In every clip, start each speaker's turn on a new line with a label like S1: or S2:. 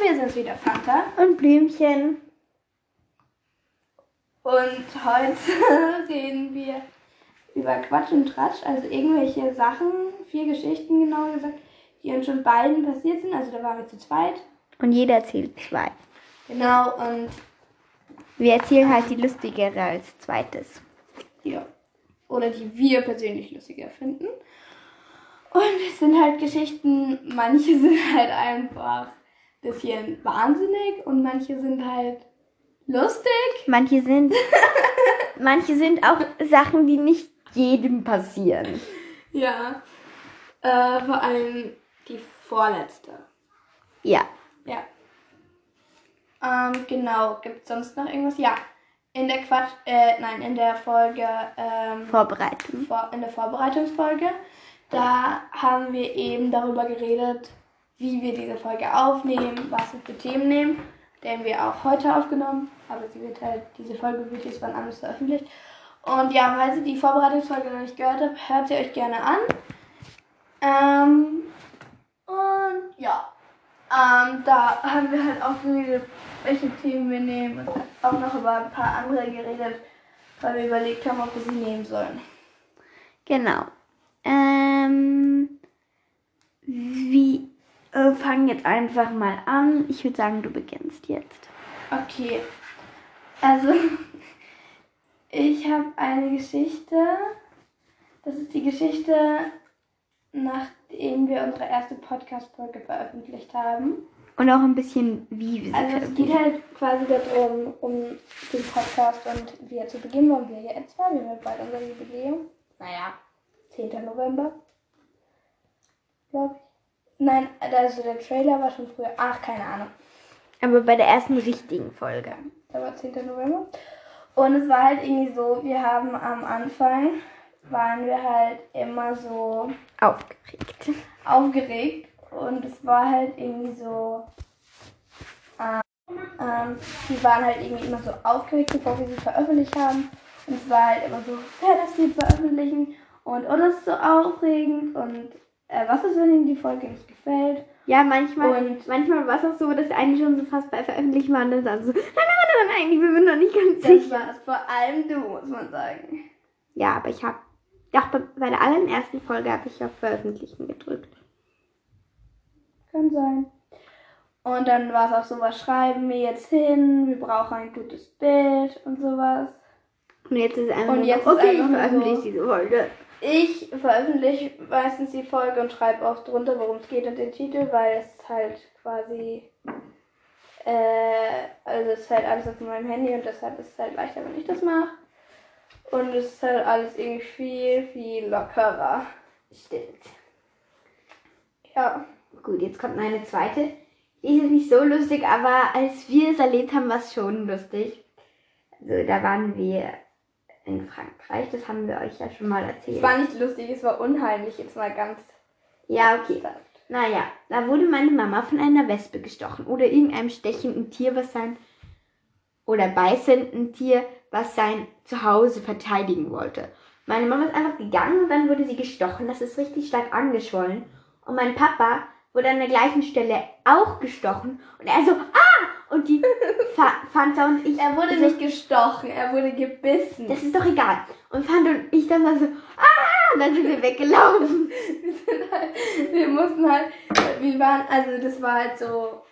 S1: Und wir sind wieder Fanta.
S2: Und Blümchen.
S1: Und heute reden wir über Quatsch und Tratsch, also irgendwelche Sachen, vier Geschichten genau gesagt, die uns schon beiden passiert sind. Also da waren wir zu zweit.
S2: Und jeder erzählt zwei.
S1: Genau, und
S2: Wir erzählen halt die lustigere als zweites.
S1: ja. Oder die wir persönlich lustiger finden. Und es sind halt Geschichten, manche sind halt einfach ein bisschen wahnsinnig und manche sind halt lustig.
S2: Manche sind, manche sind auch Sachen, die nicht jedem passieren.
S1: Ja. Äh, vor allem die vorletzte.
S2: Ja.
S1: Ja. Ähm, genau. Gibt es sonst noch irgendwas? Ja. In der Quatsch, äh, nein, in der Folge, ähm,
S2: Vorbereiten.
S1: vor, in der Vorbereitungsfolge, da haben wir eben darüber geredet, wie wir diese Folge aufnehmen, was wir für Themen nehmen. Den wir auch heute aufgenommen, aber sie wird halt, diese Folge wird jetzt wann anders veröffentlicht. Und ja, falls ihr die Vorbereitungsfolge noch nicht gehört habt, hört sie euch gerne an. Ähm, und ja, ähm, da haben wir halt auch geredet, welche Themen wir nehmen und auch noch über ein paar andere geredet, weil wir überlegt haben, ob wir sie nehmen sollen.
S2: Genau. Ähm, wir äh, fangen jetzt einfach mal an. Ich würde sagen, du beginnst jetzt.
S1: Okay, also ich habe eine Geschichte. Das ist die Geschichte, nachdem wir unsere erste Podcast-Folge veröffentlicht haben.
S2: Und auch ein bisschen, wie wir sie
S1: Also es geht halt quasi darum, um den Podcast und wie er zu Beginn war und wie er jetzt war. Wir haben bald unser Jubiläum. Naja, 10. November. Glaube ich. Nein, also der Trailer war schon früher. Ach, keine Ahnung.
S2: Aber bei der ersten richtigen Folge.
S1: Da war 10. November. Und es war halt irgendwie so, wir haben am Anfang, waren wir halt immer so
S2: Aufgeregt.
S1: aufgeregt und es war halt irgendwie so, ähm, ähm, die waren halt irgendwie immer so aufgeregt, bevor wir sie veröffentlicht haben. Und es war halt immer so, ja, das wir veröffentlichen und oh, das ist so aufregend und äh, was ist, wenn Ihnen die Folge nicht gefällt?
S2: Ja, manchmal,
S1: Und-
S2: manchmal war es auch so, dass einige schon so fast bei Veröffentlichen waren und dann so, nein, nein, nein, nein, nein, wir sind noch nicht ganz
S1: Das
S2: sicher.
S1: war es vor allem du, muss man sagen.
S2: Ja, aber ich habe, doch bei, bei der allerersten Folge habe ich auf Veröffentlichen gedrückt.
S1: Kann sein. Und dann war es auch so, was schreiben wir jetzt hin? Wir brauchen ein gutes Bild und sowas.
S2: Und jetzt ist es einfach
S1: Und jetzt
S2: noch,
S1: ist
S2: okay,
S1: einfach
S2: ich veröffentliche
S1: so-
S2: diese Folge.
S1: Ich veröffentliche meistens die Folge und schreibe auch drunter, worum es geht und den Titel, weil es halt quasi. Äh, also es ist halt alles auf meinem Handy und deshalb ist es halt leichter, wenn ich das mache. Und es ist halt alles irgendwie viel, viel lockerer.
S2: Stimmt.
S1: Ja.
S2: Gut, jetzt kommt meine zweite. Die ist nicht so lustig, aber als wir es erlebt haben, war es schon lustig. Also da waren wir in Frankreich, das haben wir euch ja schon mal
S1: Es
S2: erzählt.
S1: war nicht lustig, es war unheimlich, jetzt mal ganz.
S2: Ja, okay.
S1: gesagt.
S2: Naja, da wurde meine Mama von einer Wespe gestochen oder irgendeinem stechenden Tier, was sein oder beißenden Tier, was sein Zuhause verteidigen wollte. Meine Mama ist einfach gegangen und dann wurde sie gestochen. Das ist richtig stark angeschwollen. Und mein Papa wurde an der gleichen Stelle auch gestochen. Und er so, ah! Und die Fa Fanta und ich.
S1: Er wurde nicht gestochen, er wurde gebissen.
S2: Das ist doch egal. Und Fanta und ich dann so, ah! Und dann sind wir weggelaufen.
S1: wir, sind halt, wir mussten halt, wir waren, also das war halt so,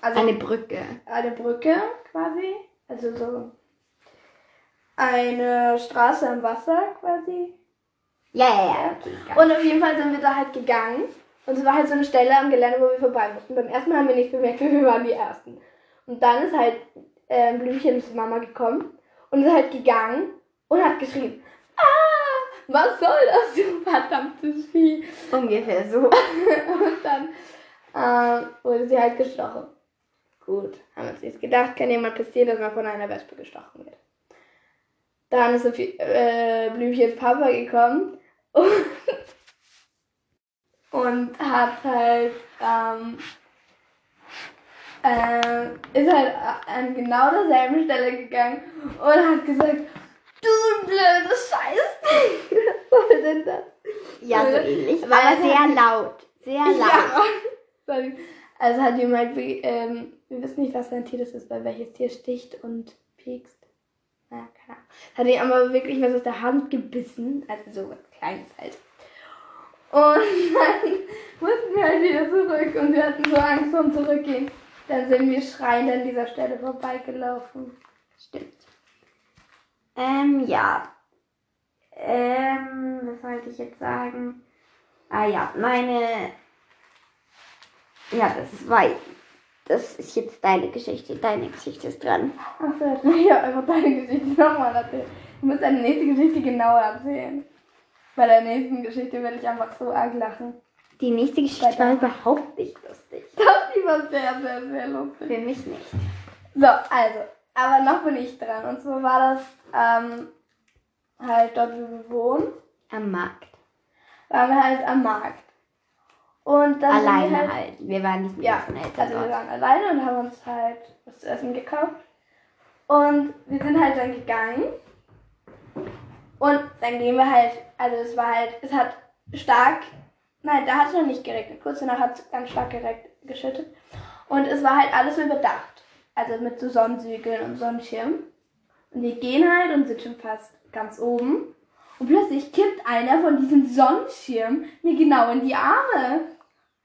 S1: also
S2: Eine Brücke.
S1: eine Brücke quasi, also so eine Straße am Wasser quasi.
S2: Ja, ja, ja. Okay.
S1: Und auf jeden Fall sind wir da halt gegangen. Und es war halt so eine Stelle am Gelände, wo wir vorbei mussten. Beim ersten Mal haben wir nicht bemerkt, wir waren die Ersten. Und dann ist halt äh, Blümchens Mama gekommen und ist halt gegangen und hat geschrien, ah, was soll das, du verdammtes Vieh.
S2: Ungefähr so.
S1: Und dann äh, wurde sie halt gestochen. Gut, haben wir uns jetzt gedacht, kann jemand passieren, dass man von einer Wespe gestochen wird. Dann ist Sophie, äh, Blümchens Papa gekommen und, und hat halt, ähm, äh, ist halt an genau derselben Stelle gegangen und hat gesagt, du blödes Scheißding, was soll denn das?
S2: Ja, so
S1: Äh,
S2: ähnlich.
S1: weil
S2: Aber
S1: es
S2: sehr
S1: halt-
S2: laut. Sehr laut.
S1: Ja. Sorry. Also hat ihm halt, wie- ähm, wir wissen nicht, was für ein Tier das ist, weil welches Tier sticht und piekst. Naja, keine Ahnung. Hat ihm aber wirklich was aus der Hand gebissen, also so was Kleines halt. Und dann mussten wir halt wieder zurück und wir hatten so Angst vom Zurückgehen. Dann sind wir schreiend an dieser Stelle vorbeigelaufen.
S2: Stimmt. Ähm, ja. Ähm, was wollte ich jetzt sagen? Ah ja, meine. Ja, das war. Das ist jetzt deine Geschichte. Deine Geschichte ist dran.
S1: Achso, ich auch einfach deine Geschichte nochmal erzählen. Du musst deine nächste Geschichte genauer erzählen. Bei der nächsten Geschichte werde ich einfach so arg lachen.
S2: Die nächste Geschichte war überhaupt nicht lustig.
S1: Das die war sehr, sehr, sehr lustig.
S2: Für mich nicht.
S1: So, also, aber noch bin ich dran. Und zwar war das ähm, halt dort, wo wir wohnen,
S2: Am Markt.
S1: waren wir halt am Markt. Und dann
S2: Alleine
S1: wir halt,
S2: halt. Wir waren nicht mit
S1: Ja,
S2: unseren Eltern
S1: also wir
S2: dort.
S1: waren alleine und haben uns halt was zu essen gekauft. Und wir sind halt dann gegangen. Und dann gehen wir halt, also es war halt, es hat stark, nein, da hat es noch nicht geregnet. Kurz danach hat es ganz stark geschüttet. Und es war halt alles überdacht. Also mit so Sonnensügeln und Sonnenschirm. Und wir gehen halt und sind schon fast ganz oben. Und plötzlich kippt einer von diesem Sonnenschirm mir genau in die Arme.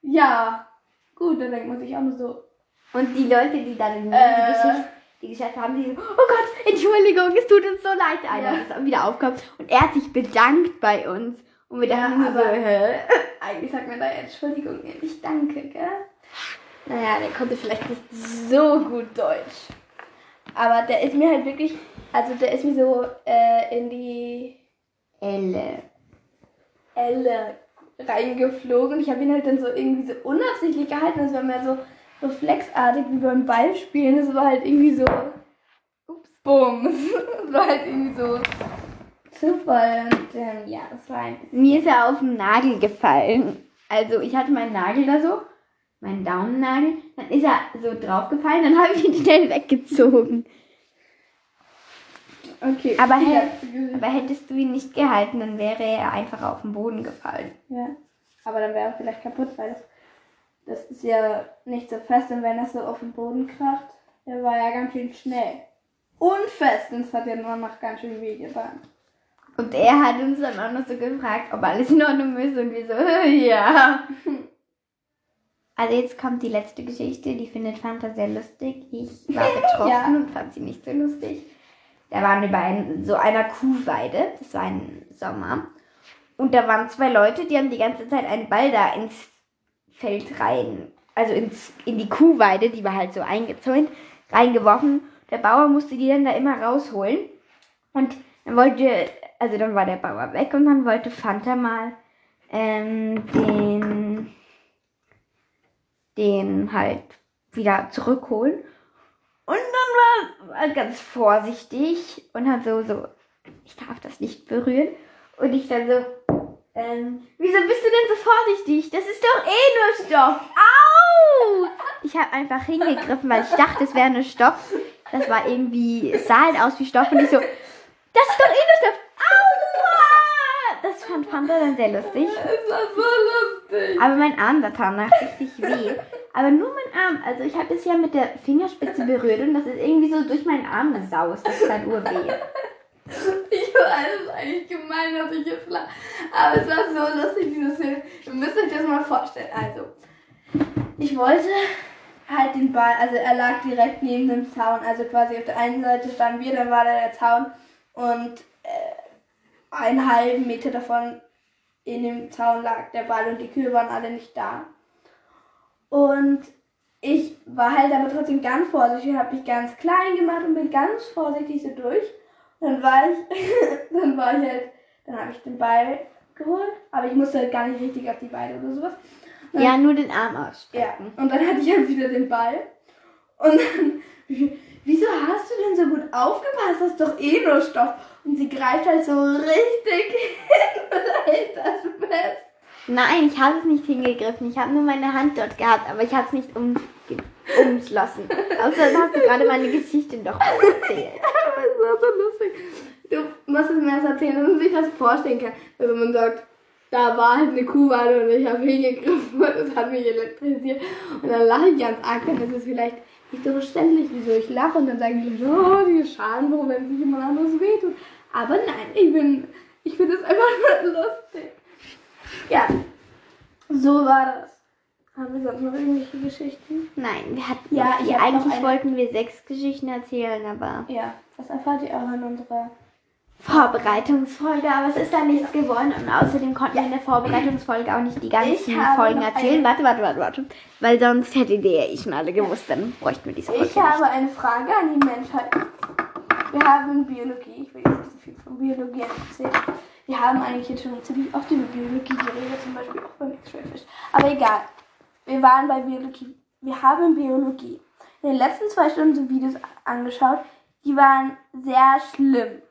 S1: Ja, gut, da denkt man sich auch nur so.
S2: Und die Leute, die dann in die
S1: Äh.
S2: Geschichte, die Geschichte haben, die so, oh Gott, Entschuldigung, es tut uns so leid. Einer
S1: Ja.
S2: ist dann wieder aufkommt. Und er hat sich bedankt bei uns. Und wir dachten nur so, hä?
S1: Eigentlich sagt man da Entschuldigung, nicht danke, gell? Naja, der konnte vielleicht nicht so gut Deutsch. Aber der ist mir halt wirklich, also der ist mir so äh, in die
S2: Elle.
S1: Elle reingeflogen. Ich habe ihn halt dann so irgendwie so unabsichtlich gehalten. Das war mehr so reflexartig wie beim Ballspielen. Das war halt irgendwie so. Ups, bumm. Das war halt irgendwie so Zufall. Und ähm, ja, das war ein
S2: Mir ist er auf den Nagel gefallen. Also ich hatte meinen Nagel da so, meinen Daumennagel. Dann ist er so draufgefallen, dann habe ich ihn schnell weggezogen.
S1: Okay.
S2: Aber, hä- aber hättest du ihn nicht gehalten, dann wäre er einfach auf den Boden gefallen.
S1: Ja. Aber dann wäre er vielleicht kaputt, weil das, das ist ja nicht so fest und wenn das so auf den Boden kracht, der war ja ganz schön schnell. Und fest und es hat ja nur noch ganz schön weh getan.
S2: Und er hat uns dann auch noch so gefragt, ob alles in Ordnung ist und wir so, ja. Also jetzt kommt die letzte Geschichte, die findet Fanta sehr lustig. Ich war betroffen
S1: Ja.
S2: und fand sie nicht so lustig. Da waren wir bei ein, so einer Kuhweide, das war ein Sommer. Und da waren zwei Leute, die haben die ganze Zeit einen Ball da ins Feld rein, also ins, in die Kuhweide, die war halt so eingezäunt, reingeworfen. Der Bauer musste die dann da immer rausholen. Und dann wollte, also dann war der Bauer weg und dann wollte Fanta mal ähm, den, den halt wieder zurückholen. Und dann war er ganz vorsichtig und hat so, so, ich darf das nicht berühren. Und ich dann so, ähm, wieso bist du denn so vorsichtig? Das ist doch eh nur Stoff. Au! Ich habe einfach hingegriffen, weil ich dachte, es wäre nur Stoff. Das war irgendwie, es sah halt aus wie Stoff und ich so, das ist doch eh nur Stoff. Das fand Fanta dann sehr lustig.
S1: Das war so lustig.
S2: Aber mein Arm da tat nach richtig weh. Aber nur mein Arm. Also ich habe es ja mit der Fingerspitze berührt und das ist irgendwie so durch meinen Arm gesaust. Das tat urweh.
S1: Ich weiß, es ist eigentlich gemein, dass ich jetzt lache. Aber es war so lustig, diese Szene. Ihr müsst euch das mal vorstellen. Also, ich wollte halt den Ball, also er lag direkt neben dem Zaun. Also quasi auf der einen Seite standen wir, dann war da der Zaun und einen halben Meter davon in dem Zaun lag der Ball und die Kühe waren alle nicht da. Und ich war halt aber trotzdem ganz vorsichtig und habe mich ganz klein gemacht und bin ganz vorsichtig so durch. Und dann war ich, dann war ich halt, dann habe ich den Ball geholt, aber ich musste halt gar nicht richtig auf die Beine oder sowas. Und
S2: Ja, nur den Arm
S1: ja,
S2: ausstrecken.
S1: und dann hatte ich halt wieder den Ball. Und dann, wieso hast du denn so gut aufgepasst? Das ist doch eh nur Stoff. Und sie greift halt so richtig hin und hält das fest.
S2: Nein, ich habe es nicht hingegriffen. Ich habe nur meine Hand dort gehabt, aber ich habe es nicht um, umschlossen. Außerdem hast du gerade meine Geschichte doch erzählt.
S1: Aber es war so lustig. Du musst es mir erst erzählen, dass man sich das vorstellen kann. Wenn man sagt, da war halt eine Kuhweide und ich habe hingegriffen und es hat mich elektrisiert. Und dann lache ich ganz arg, das ist vielleicht nicht so verständlich, wieso ich lache. Und dann sagen die Leute, oh, die Schadenfroh, wenn sich jemand anderes wehtut. Aber nein, ich bin, ich finde es einfach nur lustig. Ja, so war das. Haben wir sonst noch irgendwelche Geschichten?
S2: Nein, wir hatten
S1: Ja,
S2: noch
S1: ich
S2: Eigentlich wollten wir sechs Geschichten erzählen, aber
S1: Ja, das erfahrt ihr auch in unserer.
S2: Vorbereitungsfolge, aber es ist da nichts geworden und außerdem konnten wir in der Vorbereitungsfolge auch nicht die ganzen Folgen erzählen. Warte, warte, warte, warte. Weil sonst hätte der ich schon alle gewusst, dann bräuchten wir diese Folge.
S1: Ich habe eine Frage an die Menschheit. Wir haben Biologie, ich will jetzt nicht so viel von Biologie erzählen. Wir haben eigentlich jetzt schon ziemlich oft über Biologie geredet, zum Beispiel auch beim X-Ray-Fisch. Aber egal. Wir waren bei Biologie. Wir haben Biologie. In den letzten zwei Stunden so Videos angeschaut, die waren sehr schlimm.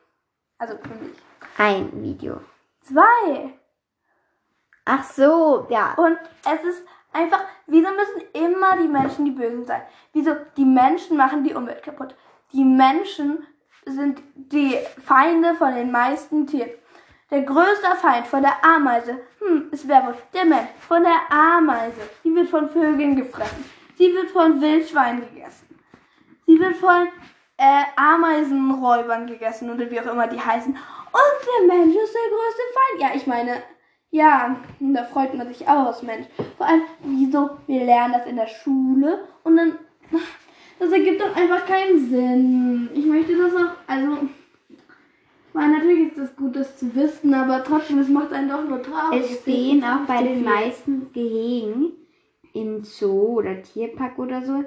S1: Also für mich.
S2: Ein Video.
S1: Zwei.
S2: Ach so, ja.
S1: Und es ist einfach, wieso müssen immer die Menschen die Bösen sein? Wieso die Menschen machen die Umwelt kaputt? Die Menschen sind die Feinde von den meisten Tieren. Der größte Feind von der Ameise, hm, ist wer wohl? Der Mensch. Von der Ameise. Sie wird von Vögeln gefressen. Sie wird von Wildschweinen gegessen. Sie wird von äh, Ameisenräubern gegessen oder wie auch immer die heißen. Und der Mensch ist der größte Feind. Ja, ich meine, ja, da freut man sich auch als Mensch. Vor allem, wieso? Wir lernen das in der Schule und dann. Das ergibt doch einfach keinen Sinn. Ich möchte das auch, also. Weil natürlich ist es gut, das zu wissen, aber trotzdem, es macht einen doch nur traurig.
S2: Es stehen auch bei den meisten Gehegen im Zoo oder Tierpark oder so,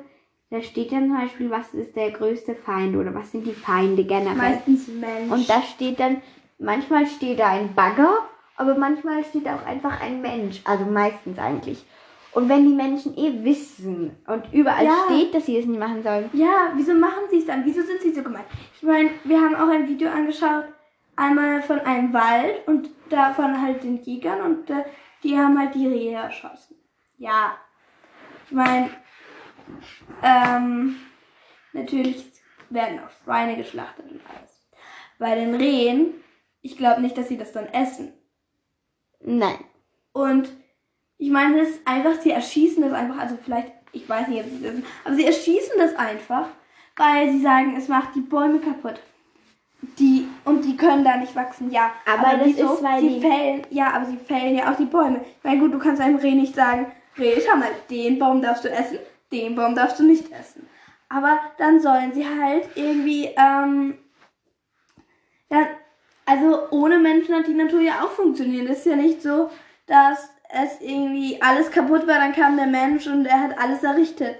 S2: da steht dann zum Beispiel, was ist der größte Feind oder was sind die Feinde generell.
S1: Meistens Mensch.
S2: Und da steht dann, manchmal steht da ein Bagger, aber manchmal steht auch einfach ein Mensch. Also meistens eigentlich. Und wenn die Menschen eh wissen und überall
S1: Ja.
S2: steht, dass sie es nicht machen sollen,
S1: Ja, wieso machen sie es dann? Wieso sind sie so gemein? Ich meine, wir haben auch ein Video angeschaut, einmal von einem Wald und davon halt den Jägern und äh, die haben halt die Rehe erschossen. Ja. Ich meine, ähm, natürlich werden auch Schweine geschlachtet und alles. Bei den Rehen, ich glaube nicht, dass sie das dann essen.
S2: nein.
S1: Und ich meine, das ist einfach, sie erschießen das einfach, also vielleicht, ich weiß nicht, ob sie das wissen, aber sie erschießen das einfach, weil sie sagen, es macht die Bäume kaputt. Die, und die können da nicht wachsen, ja.
S2: Aber das ist, weil
S1: sie
S2: die-
S1: fällen, ja, aber sie fällen ja auch die Bäume. Weil gut, du kannst einem Reh nicht sagen, Reh, schau mal, den Baum darfst du essen, den Baum darfst du nicht essen. Aber dann sollen sie halt irgendwie, ähm, dann, also ohne Menschen hat die Natur ja auch funktioniert. Es ist ja nicht so, dass es irgendwie alles kaputt war, dann kam der Mensch und er hat alles errichtet.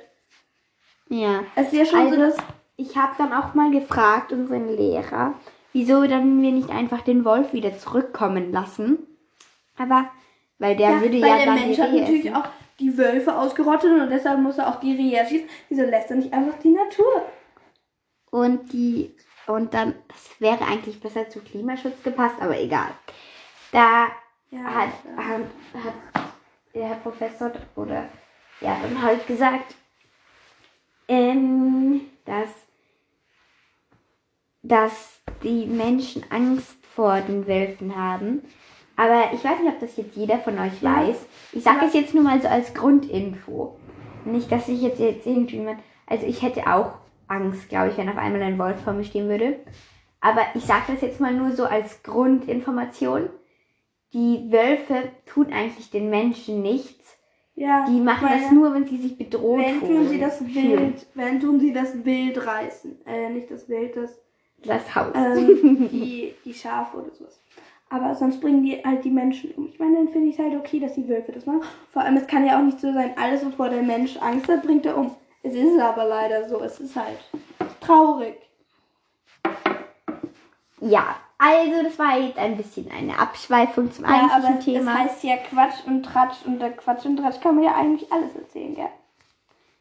S2: Ja.
S1: Es ist ja schon so,
S2: Also,
S1: dass.
S2: ich habe dann auch mal gefragt, unseren Lehrer, wieso dann wir nicht einfach den Wolf wieder zurückkommen lassen. Aber, weil der würde
S1: weil
S2: ja
S1: der
S2: dann
S1: Mensch hat natürlich
S2: essen.
S1: auch die Wölfe ausgerottet und deshalb muss er auch die Rehe erschießen. Wieso lässt er nicht einfach die Natur?
S2: Und die, und dann, das wäre eigentlich besser zu Klimaschutz gepasst, aber egal. Da
S1: Ja,
S2: hat, hat, hat der Herr Professor oder der hat dann halt gesagt, ähm, dass, dass die Menschen Angst vor den Wölfen haben. Aber ich weiß nicht, ob das jetzt jeder von euch
S1: Ja.
S2: weiß. Ich sage es jetzt nur mal so als Grundinfo. Nicht, dass ich jetzt, jetzt irgendjemand. Also ich hätte auch Angst, glaube ich, wenn auf einmal ein Wolf vor mir stehen würde. Aber ich sage das jetzt mal nur so als Grundinformation. Die Wölfe tun eigentlich den Menschen nichts.
S1: ja.
S2: Die machen das nur, wenn sie sich bedroht
S1: Wenn tun sie das. Wild, wenn tun sie das Wild reißen. Äh, nicht das Wild, das
S2: Das Haus.
S1: ähm, die, die Schafe oder sowas. Aber sonst bringen die halt die Menschen um. Ich meine, dann finde ich es halt okay, dass die Wölfe das machen. Vor allem, es kann ja auch nicht so sein, alles, wovor der Mensch Angst hat, bringt er um. Es ist aber leider so. Es ist halt traurig.
S2: ja, also das war jetzt ein bisschen eine Abschweifung zum
S1: Ja, aber
S2: eigentlichen
S1: es
S2: Thema.
S1: heißt ja Quatsch und Tratsch und der Quatsch und Tratsch kann man ja eigentlich alles erzählen, gell?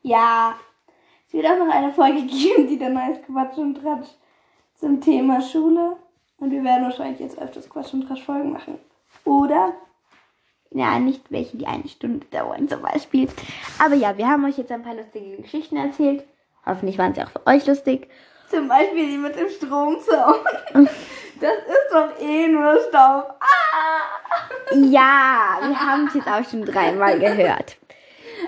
S1: Ja. Es wird auch noch eine Folge geben, die dann heißt Quatsch und Tratsch zum Thema Schule. Und wir werden wahrscheinlich jetzt öfters Quatsch und Quatsch Folgen machen. Oder?
S2: Ja, nicht welche, die eine Stunde dauern zum Beispiel. Aber ja, wir haben euch jetzt ein paar lustige Geschichten erzählt. Hoffentlich waren sie auch für euch lustig.
S1: Zum Beispiel die mit dem Stromzaun. Das ist doch eh nur Staub. Ah!
S2: Ja, wir haben es jetzt auch schon dreimal gehört.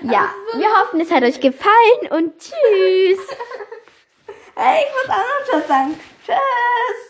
S2: Ja, also. wir hoffen, es hat euch gefallen und tschüss.
S1: Hey, ich muss auch noch Tschüss sagen. Tschüss.